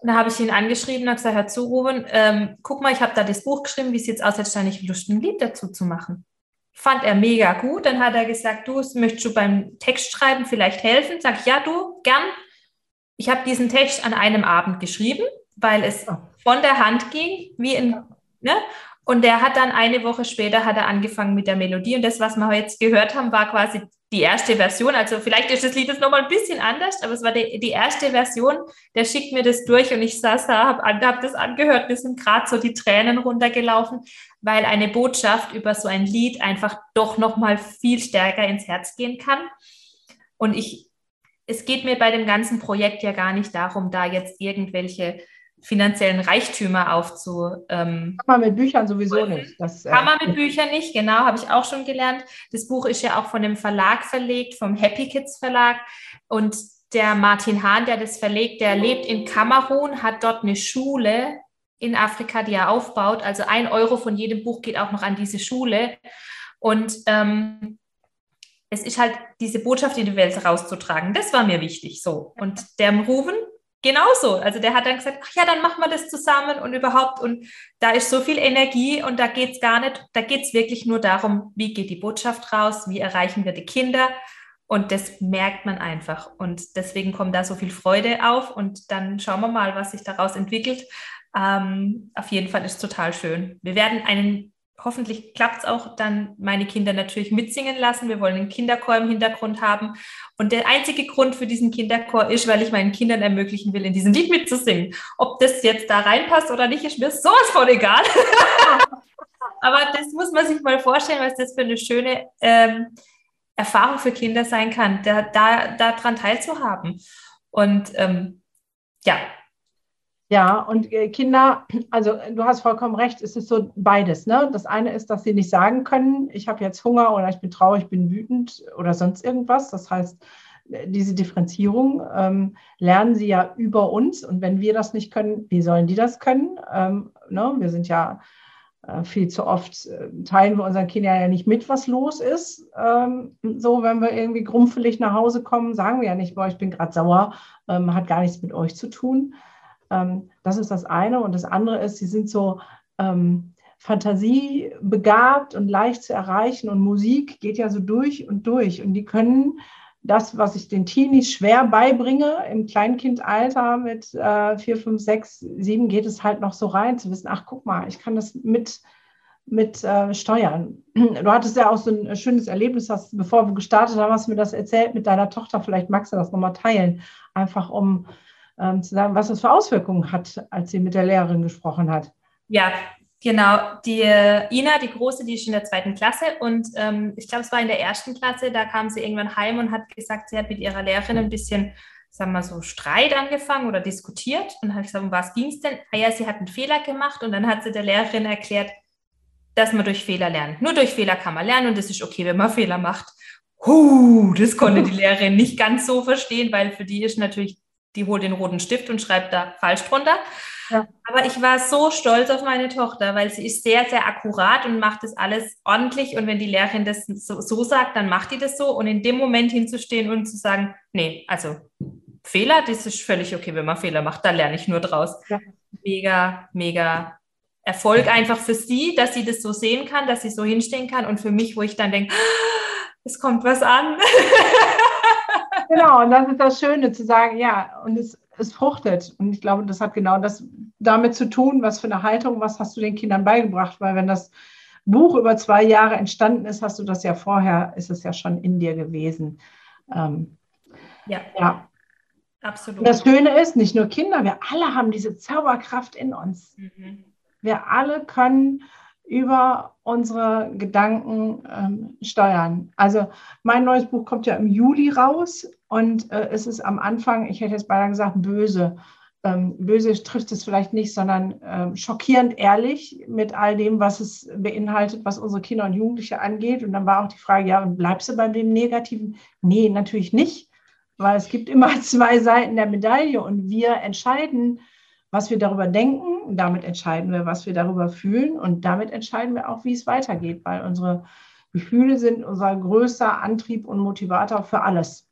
Und da habe ich ihn angeschrieben und gesagt, hör zu, Ruben, ähm, guck mal, ich habe da das Buch geschrieben, wie es jetzt aussieht, da nicht Lust, ein Lied dazu zu machen. Fand er mega gut. Dann hat er gesagt, du, möchtest du beim Text schreiben vielleicht helfen? Sag ich, ja, du, gern. Ich habe diesen Text an einem Abend geschrieben, weil es von der Hand ging, wie in, ne? Und der hat dann eine Woche später hat er angefangen mit der Melodie. Und das, was wir jetzt gehört haben, war quasi die erste Version. Also vielleicht ist das Lied jetzt nochmal ein bisschen anders, aber es war die, die erste Version. Der schickt mir das durch und ich saß da, habe hab das angehört. Mir sind gerade so die Tränen runtergelaufen, weil eine Botschaft über so ein Lied einfach doch nochmal viel stärker ins Herz gehen kann. Und ich, es geht mir bei dem ganzen Projekt ja gar nicht darum, da jetzt irgendwelche finanziellen Reichtümer aufzu. Ähm, kann man mit Büchern sowieso nicht. Das, äh, kann man mit Büchern nicht, genau, habe ich auch schon gelernt. Das Buch ist ja auch von dem Verlag verlegt, vom Happy Kids Verlag. Und der Martin Hahn, der das verlegt, der lebt in Kamerun, hat dort eine Schule in Afrika, die er aufbaut. Also ein Euro von jedem Buch geht auch noch an diese Schule. Und ähm, es ist halt diese Botschaft in die Welt rauszutragen. Das war mir wichtig so. Und der Ruven, genauso. Also der hat dann gesagt, ach ja, dann machen wir das zusammen und überhaupt. Und da ist so viel Energie und da geht es gar nicht, da geht es wirklich nur darum, wie geht die Botschaft raus, wie erreichen wir die Kinder. Und das merkt man einfach. Und deswegen kommt da so viel Freude auf. Und dann schauen wir mal, was sich daraus entwickelt. Ähm, auf jeden Fall ist es total schön. Wir werden einen hoffentlich klappt es auch, dann meine Kinder natürlich mitsingen lassen. Wir wollen einen Kinderchor im Hintergrund haben. Und der einzige Grund für diesen Kinderchor ist, weil ich meinen Kindern ermöglichen will, in diesem Lied mitzusingen. Ob das jetzt da reinpasst oder nicht, ist mir sowas von egal. *laughs* Aber das muss man sich mal vorstellen, was das für eine schöne ähm, Erfahrung für Kinder sein kann, da, da, daran teilzuhaben. Und ähm, ja, ja, und äh, Kinder, also du hast vollkommen recht, es ist so beides. Ne? Das eine ist, dass sie nicht sagen können, ich habe jetzt Hunger oder ich bin traurig, bin wütend oder sonst irgendwas. Das heißt, äh, diese Differenzierung ähm, lernen sie ja über uns. Und wenn wir das nicht können, wie sollen die das können? Ähm, ne? Wir sind ja äh, viel zu oft, äh, teilen wir unseren Kindern ja nicht mit, was los ist. Ähm, so, wenn wir irgendwie grumpfelig nach Hause kommen, sagen wir ja nicht, boah, ich bin gerade sauer, ähm, hat gar nichts mit euch zu tun. Ähm, das ist das eine. Und das andere ist, sie sind so ähm, fantasiebegabt und leicht zu erreichen. Und Musik geht ja so durch und durch. Und die können das, was ich den Teenies schwer beibringe, im Kleinkindalter mit äh, vier, fünf, sechs, sieben geht es halt noch so rein, zu wissen, ach guck mal, ich kann das mit, mit äh, steuern. *clears throat* Du hattest ja auch so ein schönes Erlebnis, hast, bevor wir gestartet haben, hast du mir das erzählt mit deiner Tochter. Vielleicht magst du das nochmal teilen, einfach um ähm, zu sagen, was das für Auswirkungen hat, als sie mit der Lehrerin gesprochen hat. Ja, genau. Die äh, Ina, die Große, die ist in der zweiten Klasse und ähm, ich glaube, es war in der ersten Klasse, da kam sie irgendwann heim und hat gesagt, sie hat mit ihrer Lehrerin ein bisschen sagen wir mal so, Streit angefangen oder diskutiert. Und dann habe gesagt, um was ging es denn? Ah ja, sie hat einen Fehler gemacht und dann hat sie der Lehrerin erklärt, dass man durch Fehler lernt. Nur durch Fehler kann man lernen und es ist okay, wenn man Fehler macht. Huh, das konnte die *laughs* Lehrerin nicht ganz so verstehen, weil für die ist natürlich die holt den roten Stift und schreibt da falsch drunter. Ja. Aber ich war so stolz auf meine Tochter, weil sie ist sehr, sehr akkurat und macht das alles ordentlich. Und wenn die Lehrerin das so, so sagt, dann macht die das so. Und in dem Moment hinzustehen und zu sagen, nee, also Fehler, das ist völlig okay, wenn man Fehler macht, da lerne ich nur draus. Ja. Mega, mega Erfolg einfach für sie, dass sie das so sehen kann, dass sie so hinstehen kann. Und für mich, wo ich dann denke, es kommt was an. *laughs* genau, und das ist das Schöne zu sagen, ja, und es, es fruchtet. Und ich glaube, das hat genau das damit zu tun, was für eine Haltung, was hast du den Kindern beigebracht, weil wenn das Buch über zwei Jahre entstanden ist, hast du das ja vorher, ist es ja schon in dir gewesen. Ähm, ja. ja. Absolut. Und das Schöne ist, nicht nur Kinder, wir alle haben diese Zauberkraft in uns. Mhm. Wir alle können über unsere Gedanken ähm, steuern. Also mein neues Buch kommt ja im Juli raus und äh, es ist am Anfang, ich hätte jetzt beinahe gesagt, böse. Ähm, böse trifft es vielleicht nicht, sondern äh, schockierend ehrlich mit all dem, was es beinhaltet, was unsere Kinder und Jugendliche angeht. Und dann war auch die Frage, ja, und bleibst du bei dem Negativen? Nee, natürlich nicht, weil es gibt immer *laughs* zwei Seiten der Medaille und wir entscheiden, was wir darüber denken. Damit entscheiden wir, was wir darüber fühlen. Und damit entscheiden wir auch, wie es weitergeht, weil unsere Gefühle sind unser größter Antrieb und Motivator für alles.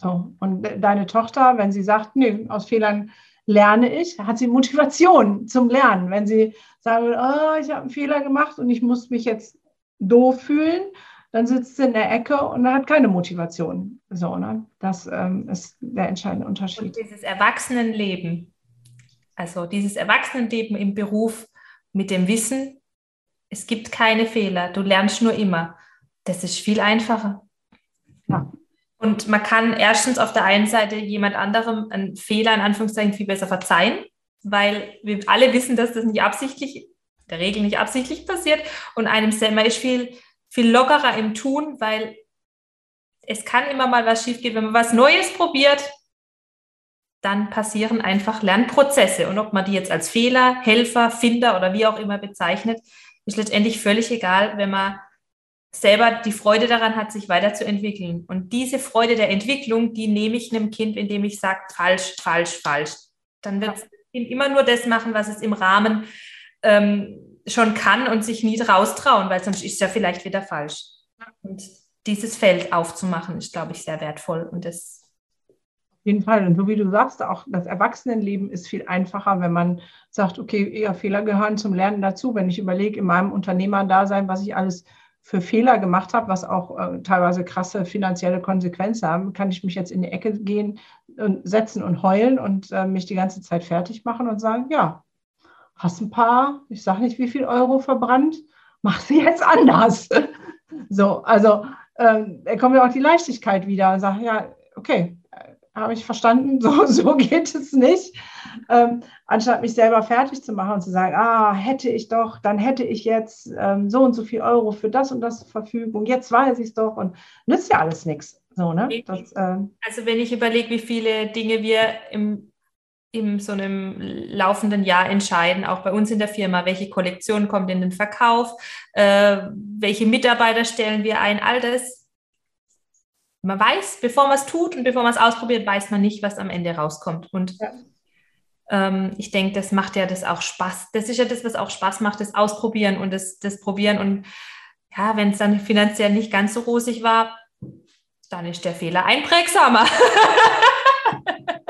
So, und deine Tochter, wenn sie sagt, nee, aus Fehlern lerne ich, hat sie Motivation zum Lernen. Wenn sie sagt, oh, ich habe einen Fehler gemacht und ich muss mich jetzt doof fühlen, dann sitzt sie in der Ecke und hat keine Motivation. So, ne? Das ähm, ist der entscheidende Unterschied. Und dieses Erwachsenenleben, also dieses Erwachsenenleben im Beruf mit dem Wissen, es gibt keine Fehler, du lernst nur immer. Das ist viel einfacher. Ja. Und man kann erstens auf der einen Seite jemand anderem einen Fehler in Anführungszeichen viel besser verzeihen, weil wir alle wissen, dass das nicht absichtlich, der Regel nicht absichtlich passiert. Und einem selber ist viel, viel lockerer im Tun, weil es kann immer mal was schiefgehen. Wenn man was Neues probiert, dann passieren einfach Lernprozesse. Und ob man die jetzt als Fehler, Helfer, Finder oder wie auch immer bezeichnet, ist letztendlich völlig egal, wenn man selber die Freude daran hat, sich weiterzuentwickeln. Und diese Freude der Entwicklung, die nehme ich einem Kind, indem ich sage, falsch, falsch, falsch. Dann wird das Kind immer nur das machen, was es im Rahmen ähm, schon kann und sich nie raustrauen, weil sonst ist es ja vielleicht wieder falsch. Und dieses Feld aufzumachen, ist, glaube ich, sehr wertvoll. Und das auf jeden Fall. Und so wie du sagst, auch das Erwachsenenleben ist viel einfacher, wenn man sagt, okay, eher Fehler gehören zum Lernen dazu. Wenn ich überlege, in meinem Unternehmerdasein, was ich alles für Fehler gemacht habe, was auch äh, teilweise krasse finanzielle Konsequenzen haben, kann ich mich jetzt in die Ecke gehen und setzen und heulen und äh, mich die ganze Zeit fertig machen und sagen, ja, hast ein paar, ich sage nicht wie viel Euro verbrannt, *laughs* mach sie jetzt anders. *laughs* so, also äh, da kommt ja auch die Leichtigkeit wieder und sagt, ja, okay, habe ich verstanden, *laughs* so, so geht es nicht. Ähm, anstatt mich selber fertig zu machen und zu sagen, ah, hätte ich doch, dann hätte ich jetzt ähm, so und so viel Euro für das und das zur Verfügung, jetzt weiß ich es doch und nützt ja alles nichts. So, ne? Das, ähm, also wenn ich überlege, wie viele Dinge wir im, in so einem laufenden Jahr entscheiden, auch bei uns in der Firma, welche Kollektion kommt in den Verkauf, äh, welche Mitarbeiter stellen wir ein, all das man weiß, bevor man es tut und bevor man es ausprobiert, weiß man nicht, was am Ende rauskommt. Und ja. ähm, ich denke, das macht ja das auch Spaß. Das ist ja das, was auch Spaß macht, das Ausprobieren und das, das Probieren. Und ja, wenn es dann finanziell nicht ganz so rosig war, dann ist der Fehler einprägsamer. *laughs*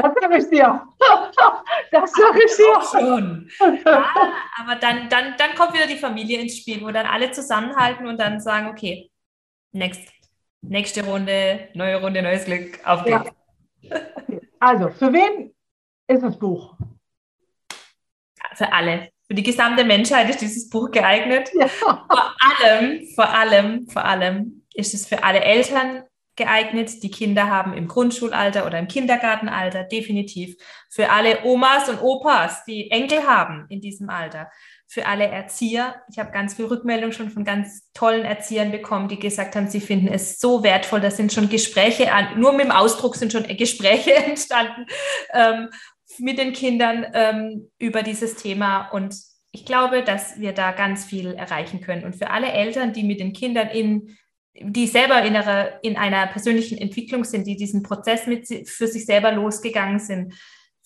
Das sage ich dir. *laughs* Das sage ich dir. schon. Ja, aber dann, dann, dann kommt wieder die Familie ins Spiel, wo dann alle zusammenhalten und dann sagen, okay, next nächste Runde, neue Runde, neues Glück, auf geht's. Ja. Also, für wen ist das Buch? Für alle. Für die gesamte Menschheit ist dieses Buch geeignet. Ja. Vor allem, vor allem, vor allem ist es für alle Eltern geeignet, die Kinder haben im Grundschulalter oder im Kindergartenalter, definitiv. Für alle Omas und Opas, die Enkel haben in diesem Alter für alle Erzieher. Ich habe ganz viel Rückmeldung schon von ganz tollen Erziehern bekommen, die gesagt haben, sie finden es so wertvoll. Da sind schon Gespräche an, nur mit dem Ausdruck sind schon Gespräche *laughs* entstanden ähm, mit den Kindern ähm, über dieses Thema. Und ich glaube, dass wir da ganz viel erreichen können. Und für alle Eltern, die mit den Kindern in die selber in einer, in einer persönlichen Entwicklung sind, die diesen Prozess mit für sich selber losgegangen sind,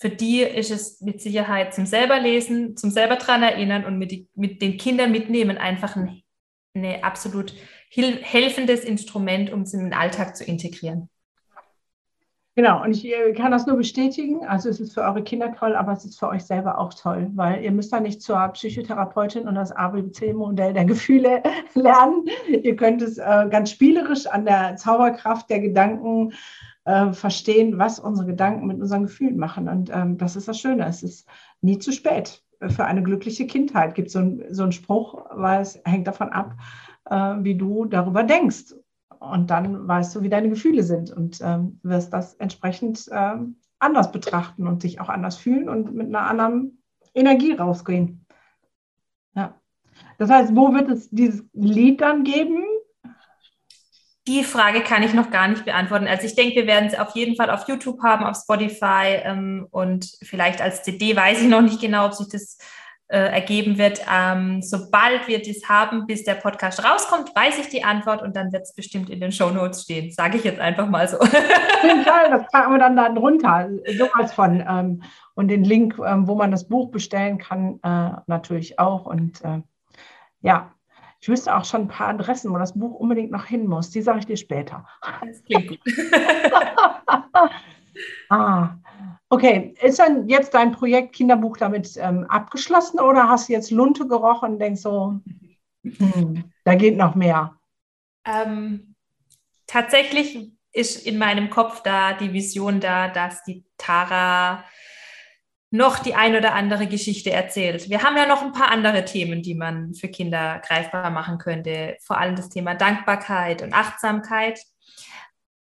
für die ist es mit Sicherheit zum selber lesen, zum selber dran erinnern und mit, die, mit den Kindern mitnehmen einfach ein eine absolut helfendes Instrument, um es in den Alltag zu integrieren. Genau, und ich äh, kann das nur bestätigen. Also es ist für eure Kinder toll, aber es ist für euch selber auch toll, weil ihr müsst da nicht zur Psychotherapeutin und das ABC-Modell der Gefühle *laughs* lernen. Ihr könnt es äh, ganz spielerisch an der Zauberkraft der Gedanken äh, verstehen, was unsere Gedanken mit unseren Gefühlen machen. Und ähm, das ist das Schöne. Es ist nie zu spät für eine glückliche Kindheit. Gibt so ein, so einen Spruch, weil es hängt davon ab, äh, wie du darüber denkst. Und dann weißt du, wie deine Gefühle sind und ähm, wirst das entsprechend äh, anders betrachten und dich auch anders fühlen und mit einer anderen Energie rausgehen. Ja. Das heißt, wo wird es dieses Lied dann geben? Die Frage kann ich noch gar nicht beantworten. Also ich denke, wir werden es auf jeden Fall auf YouTube haben, auf Spotify ähm, und vielleicht als CD weiß ich noch nicht genau, ob sich das äh, ergeben wird. Ähm, sobald wir das haben, bis der Podcast rauskommt, weiß ich die Antwort und dann wird es bestimmt in den Show Notes stehen. Sage ich jetzt einfach mal so. *laughs* Fall, das packen wir dann da drunter. Sowas von. Ähm, und den Link, ähm, wo man das Buch bestellen kann, äh, natürlich auch. Und äh, ja, ich wüsste auch schon ein paar Adressen, wo das Buch unbedingt noch hin muss. Die sage ich dir später. Das klingt gut. *laughs* ah, okay. Ist dann jetzt dein Projekt Kinderbuch damit ähm, abgeschlossen oder hast du jetzt Lunte gerochen und denkst so, hm, da geht noch mehr? Ähm, tatsächlich ist in meinem Kopf da die Vision da, dass die Tara noch die ein oder andere Geschichte erzählt. Wir haben ja noch ein paar andere Themen, die man für Kinder greifbar machen könnte. Vor allem das Thema Dankbarkeit und Achtsamkeit.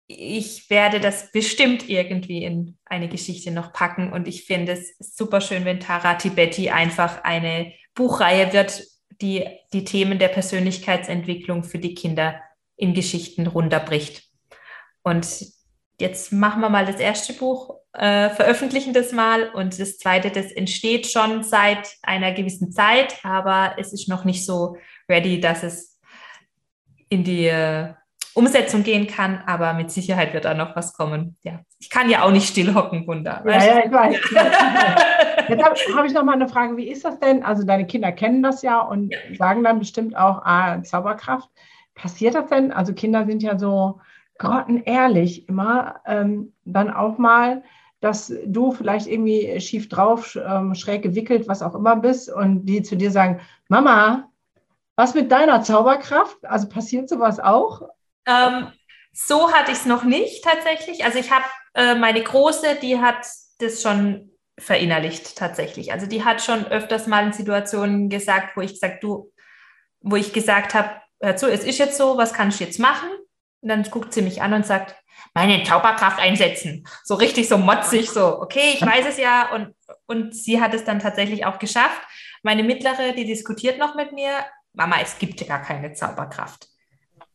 Ich werde das bestimmt irgendwie in eine Geschichte noch packen und ich finde es super schön, wenn Tara Tibetti einfach eine Buchreihe wird, die die Themen der Persönlichkeitsentwicklung für die Kinder in Geschichten runterbricht. Und jetzt machen wir mal das erste Buch äh, veröffentlichen das mal und das zweite, das entsteht schon seit einer gewissen Zeit, aber es ist noch nicht so ready, dass es in die äh, Umsetzung gehen kann, aber mit Sicherheit wird da noch was kommen. Ja, ich kann ja auch nicht still hocken, Wunder. Ja, ja, ich weiß. *laughs* Jetzt habe hab ich noch mal eine Frage. Wie ist das denn? Also deine Kinder kennen das ja und ja. sagen dann bestimmt auch, ah, Zauberkraft. Passiert das denn? Also Kinder sind ja so grottenehrlich immer. Ähm, dann auch mal, dass du vielleicht irgendwie schief drauf, ähm, schräg gewickelt, was auch immer bist und die zu dir sagen, Mama, was mit deiner Zauberkraft? Also passiert sowas auch? Ähm, so hatte ich es noch nicht tatsächlich. Also ich habe äh, meine Große, die hat das schon verinnerlicht tatsächlich. Also die hat schon öfters mal in Situationen gesagt, wo ich gesagt, du, wo ich gesagt habe, hör zu, es ist jetzt so, was kannst du jetzt machen? Und dann guckt sie mich an und sagt, meine Zauberkraft einsetzen. So richtig so motzig, so, okay, ich weiß es ja. Und, und sie hat es dann tatsächlich auch geschafft. Meine Mittlere, die diskutiert noch mit mir, Mama, es gibt ja gar keine Zauberkraft.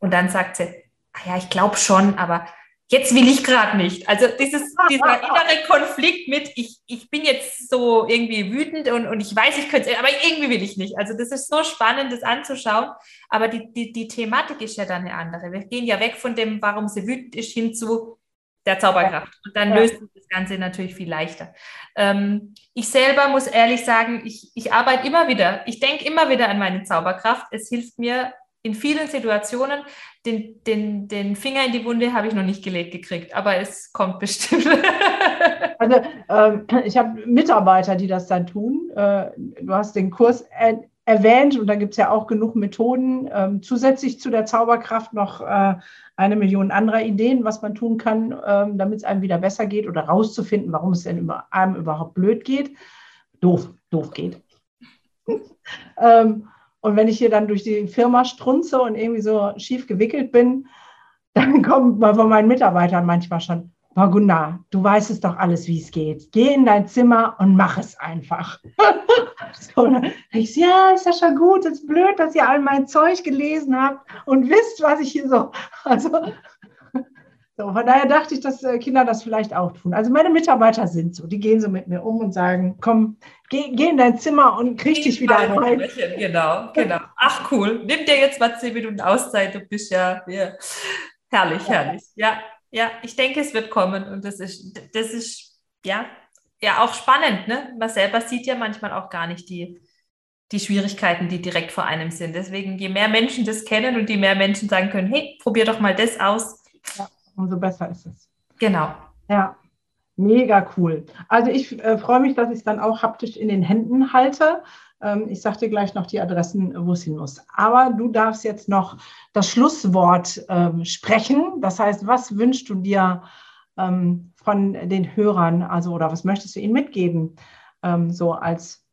Und dann sagt sie, ah ja, ich glaube schon, aber jetzt will ich gerade nicht. Also dieses, *laughs* dieser innere Konflikt mit, ich, ich bin jetzt so irgendwie wütend und, und ich weiß, ich könnte es, aber irgendwie will ich nicht. Also das ist so spannend, das anzuschauen. Aber die, die, die Thematik ist ja dann eine andere. Wir gehen ja weg von dem, warum sie wütend ist, hin zu der Zauberkraft. Und dann löst sich das Ganze natürlich viel leichter. Ähm, ich selber muss ehrlich sagen, ich, ich arbeite immer wieder, ich denke immer wieder an meine Zauberkraft. Es hilft mir in vielen Situationen. Den, den, den Finger in die Wunde habe ich noch nicht gelegt gekriegt, aber es kommt bestimmt. *laughs* also ähm, ich habe Mitarbeiter, die das dann tun. Äh, du hast den Kurs er erwähnt und da gibt es ja auch genug Methoden. Ähm, zusätzlich zu der Zauberkraft noch äh, eine Million anderer Ideen, was man tun kann, ähm, damit es einem wieder besser geht oder rauszufinden, warum es denn über, einem überhaupt blöd geht. Doof, doof geht. *laughs* ähm, und wenn ich hier dann durch die Firma strunze und irgendwie so schief gewickelt bin, *laughs* dann kommt man von meinen Mitarbeitern manchmal schon, Gunnar, du weißt es doch alles, wie es geht. Geh in dein Zimmer und mach es einfach. *laughs* so, ich so, ja, ist ja schon gut, es ist blöd, dass ihr all mein Zeug gelesen habt und wisst, was ich hier so. *laughs* Also so, von daher dachte ich, dass äh, Kinder das vielleicht auch tun. Also meine Mitarbeiter sind so, die gehen so mit mir um und sagen, komm, geh, geh in dein Zimmer und krieg dich wieder rein. Genau, genau. Ach cool, nimm dir jetzt mal zehn Minuten Auszeit, du bist ja, ja. herrlich, herrlich. Ja, ja, ich denke, es wird kommen und das ist, das ist, ja, ja auch spannend, ne? Man selber sieht ja manchmal auch gar nicht die, die Schwierigkeiten, die direkt vor einem sind. Deswegen, je mehr Menschen das kennen und je mehr Menschen sagen können, hey, probier doch mal das aus, ja umso besser ist es. Genau. Ja, mega cool. Also ich äh, freue mich, dass ich es dann auch haptisch in den Händen halte. Ähm, ich sage dir gleich noch die Adressen, wo es hin muss. Aber du darfst jetzt noch das Schlusswort ähm, sprechen. Das heißt, was wünschst du dir ähm, von den Hörern? Also, oder was möchtest du ihnen mitgeben? Ähm, so als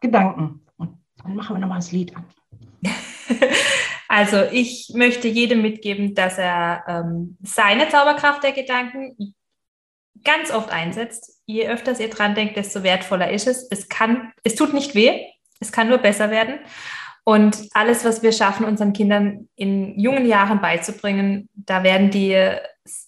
Gedanken. Und dann machen wir nochmal das Lied an. *laughs* Also ich möchte jedem mitgeben, dass er ähm, seine Zauberkraft der Gedanken ganz oft einsetzt. Je öfter ihr dran denkt, desto wertvoller ist es. Es kann, es tut nicht weh, es kann nur besser werden. Und alles, was wir schaffen, unseren Kindern in jungen Jahren beizubringen, da werden die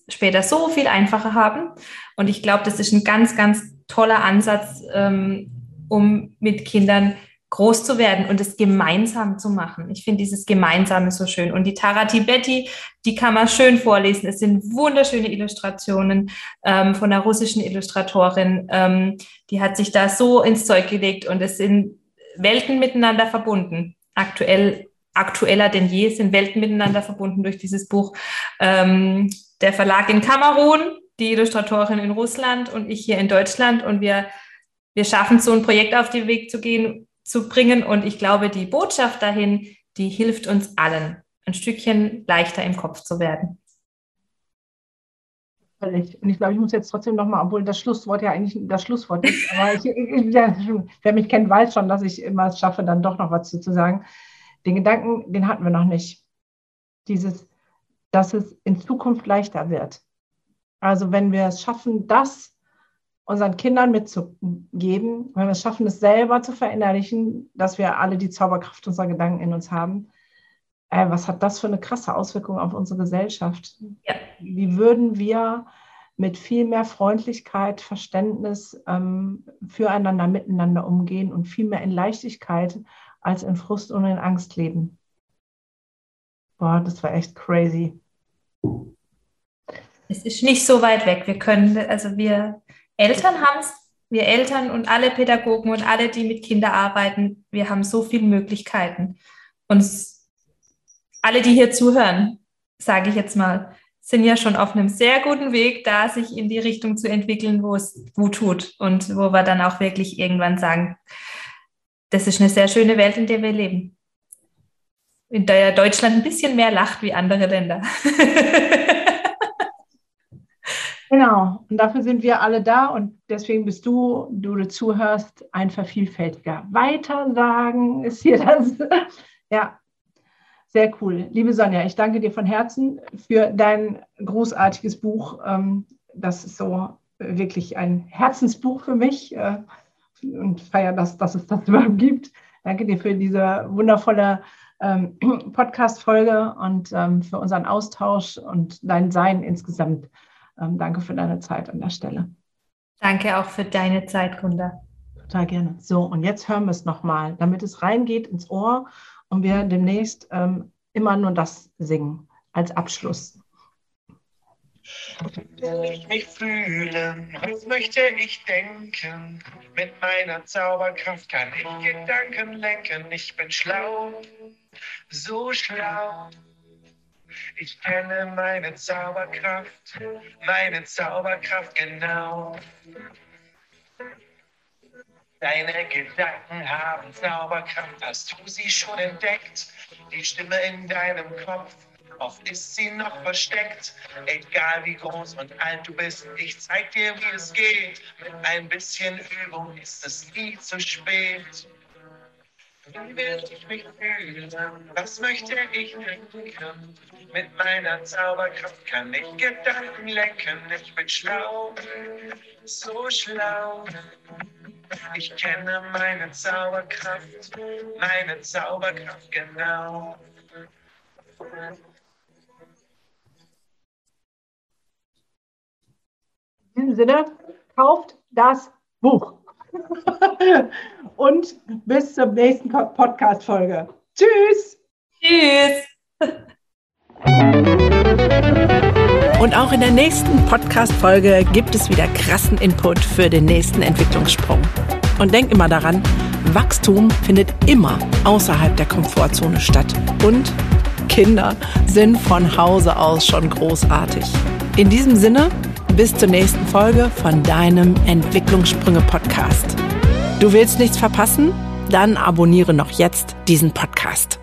später so viel einfacher haben. Und ich glaube, das ist ein ganz, ganz toller Ansatz, ähm, um mit Kindern groß zu werden und es gemeinsam zu machen. Ich finde dieses Gemeinsame so schön. Und die Tara Tibetti, die kann man schön vorlesen. Es sind wunderschöne Illustrationen ähm, von einer russischen Illustratorin. Ähm, die hat sich da so ins Zeug gelegt und es sind Welten miteinander verbunden. Aktuell, aktueller denn je sind Welten miteinander verbunden durch dieses Buch. Ähm, der Verlag in Kamerun, die Illustratorin in Russland und ich hier in Deutschland und wir wir schaffen so ein Projekt auf den Weg zu gehen, zu bringen. Und ich glaube, die Botschaft dahin, die hilft uns allen, ein Stückchen leichter im Kopf zu werden. Und ich glaube, ich muss jetzt trotzdem nochmal, obwohl das Schlusswort ja eigentlich das Schlusswort ist, *laughs* aber ich, ja, wer mich kennt, weiß schon, dass ich immer es schaffe, dann doch noch was zu sagen. Den Gedanken, den hatten wir noch nicht. Dieses, dass es in Zukunft leichter wird. Also wenn wir es schaffen, das unseren Kindern mitzugeben, wenn wir es schaffen, es selber zu verinnerlichen, dass wir alle die Zauberkraft unserer Gedanken in uns haben, äh, was hat das für eine krasse Auswirkung auf unsere Gesellschaft? Ja. Wie würden wir mit viel mehr Freundlichkeit, Verständnis ähm, füreinander, miteinander umgehen und viel mehr in Leichtigkeit als in Frust und in Angst leben? Boah, das war echt crazy. Es ist nicht so weit weg. Wir können, also wir Eltern haben es, wir Eltern und alle Pädagogen und alle, die mit Kindern arbeiten, wir haben so viele Möglichkeiten. Und alle, die hier zuhören, sage ich jetzt mal, sind ja schon auf einem sehr guten Weg, da sich in die Richtung zu entwickeln, wo es gut tut und wo wir dann auch wirklich irgendwann sagen, das ist eine sehr schöne Welt, in der wir leben. In der Deutschland ein bisschen mehr lacht wie andere Länder. *laughs* genau, und dafür sind wir alle da und deswegen bist du, du, du zuhörst, ein Vervielfältiger. Weitersagen ist hier das. *laughs* ja, sehr cool. Liebe Sonja, ich danke dir von Herzen für dein großartiges Buch. Ähm, das ist so wirklich ein Herzensbuch für mich äh, und feiere das, dass es das *laughs* überhaupt gibt. Danke dir für diese wundervolle ähm, *clears throat* Podcast-Folge und ähm, für unseren Austausch und dein Sein insgesamt. Danke für deine Zeit an der Stelle. Danke auch für deine Zeit, Gunda. Total gerne. So, und jetzt hören wir es nochmal, damit es reingeht ins Ohr und wir demnächst ähm, immer nur das singen als Abschluss. Will ich mich fühlen, was möchte ich denken? Mit meiner Zauberkraft kann ich Gedanken lenken. Ich bin schlau, so schlau. Ich kenne meine Zauberkraft, meine Zauberkraft genau. Deine Gedanken haben Zauberkraft, hast du sie schon entdeckt? Die Stimme in deinem Kopf, oft ist sie noch versteckt. Egal wie groß und alt du bist, ich zeig dir, wie es geht. Mit ein bisschen Übung ist es nie zu spät. Wie will ich mich fühlen? Was möchte ich denken? Mit meiner Zauberkraft kann ich Gedanken lenken. Ich bin schlau, so schlau. Ich kenne meine Zauberkraft, meine Zauberkraft genau. In diesem Sinne, kauft das Buch. *laughs* Und bis zur nächsten Podcast-Folge. Tschüss. Tschüss. Und auch in der nächsten Podcast-Folge gibt es wieder krassen Input für den nächsten Entwicklungssprung. Und denk immer daran, Wachstum findet immer außerhalb der Komfortzone statt. Und Kinder sind von Hause aus schon großartig. In diesem Sinne, bis zur nächsten Folge von deinem Entwicklungssprünge-Podcast. Du willst nichts verpassen? Dann abonniere noch jetzt diesen Podcast.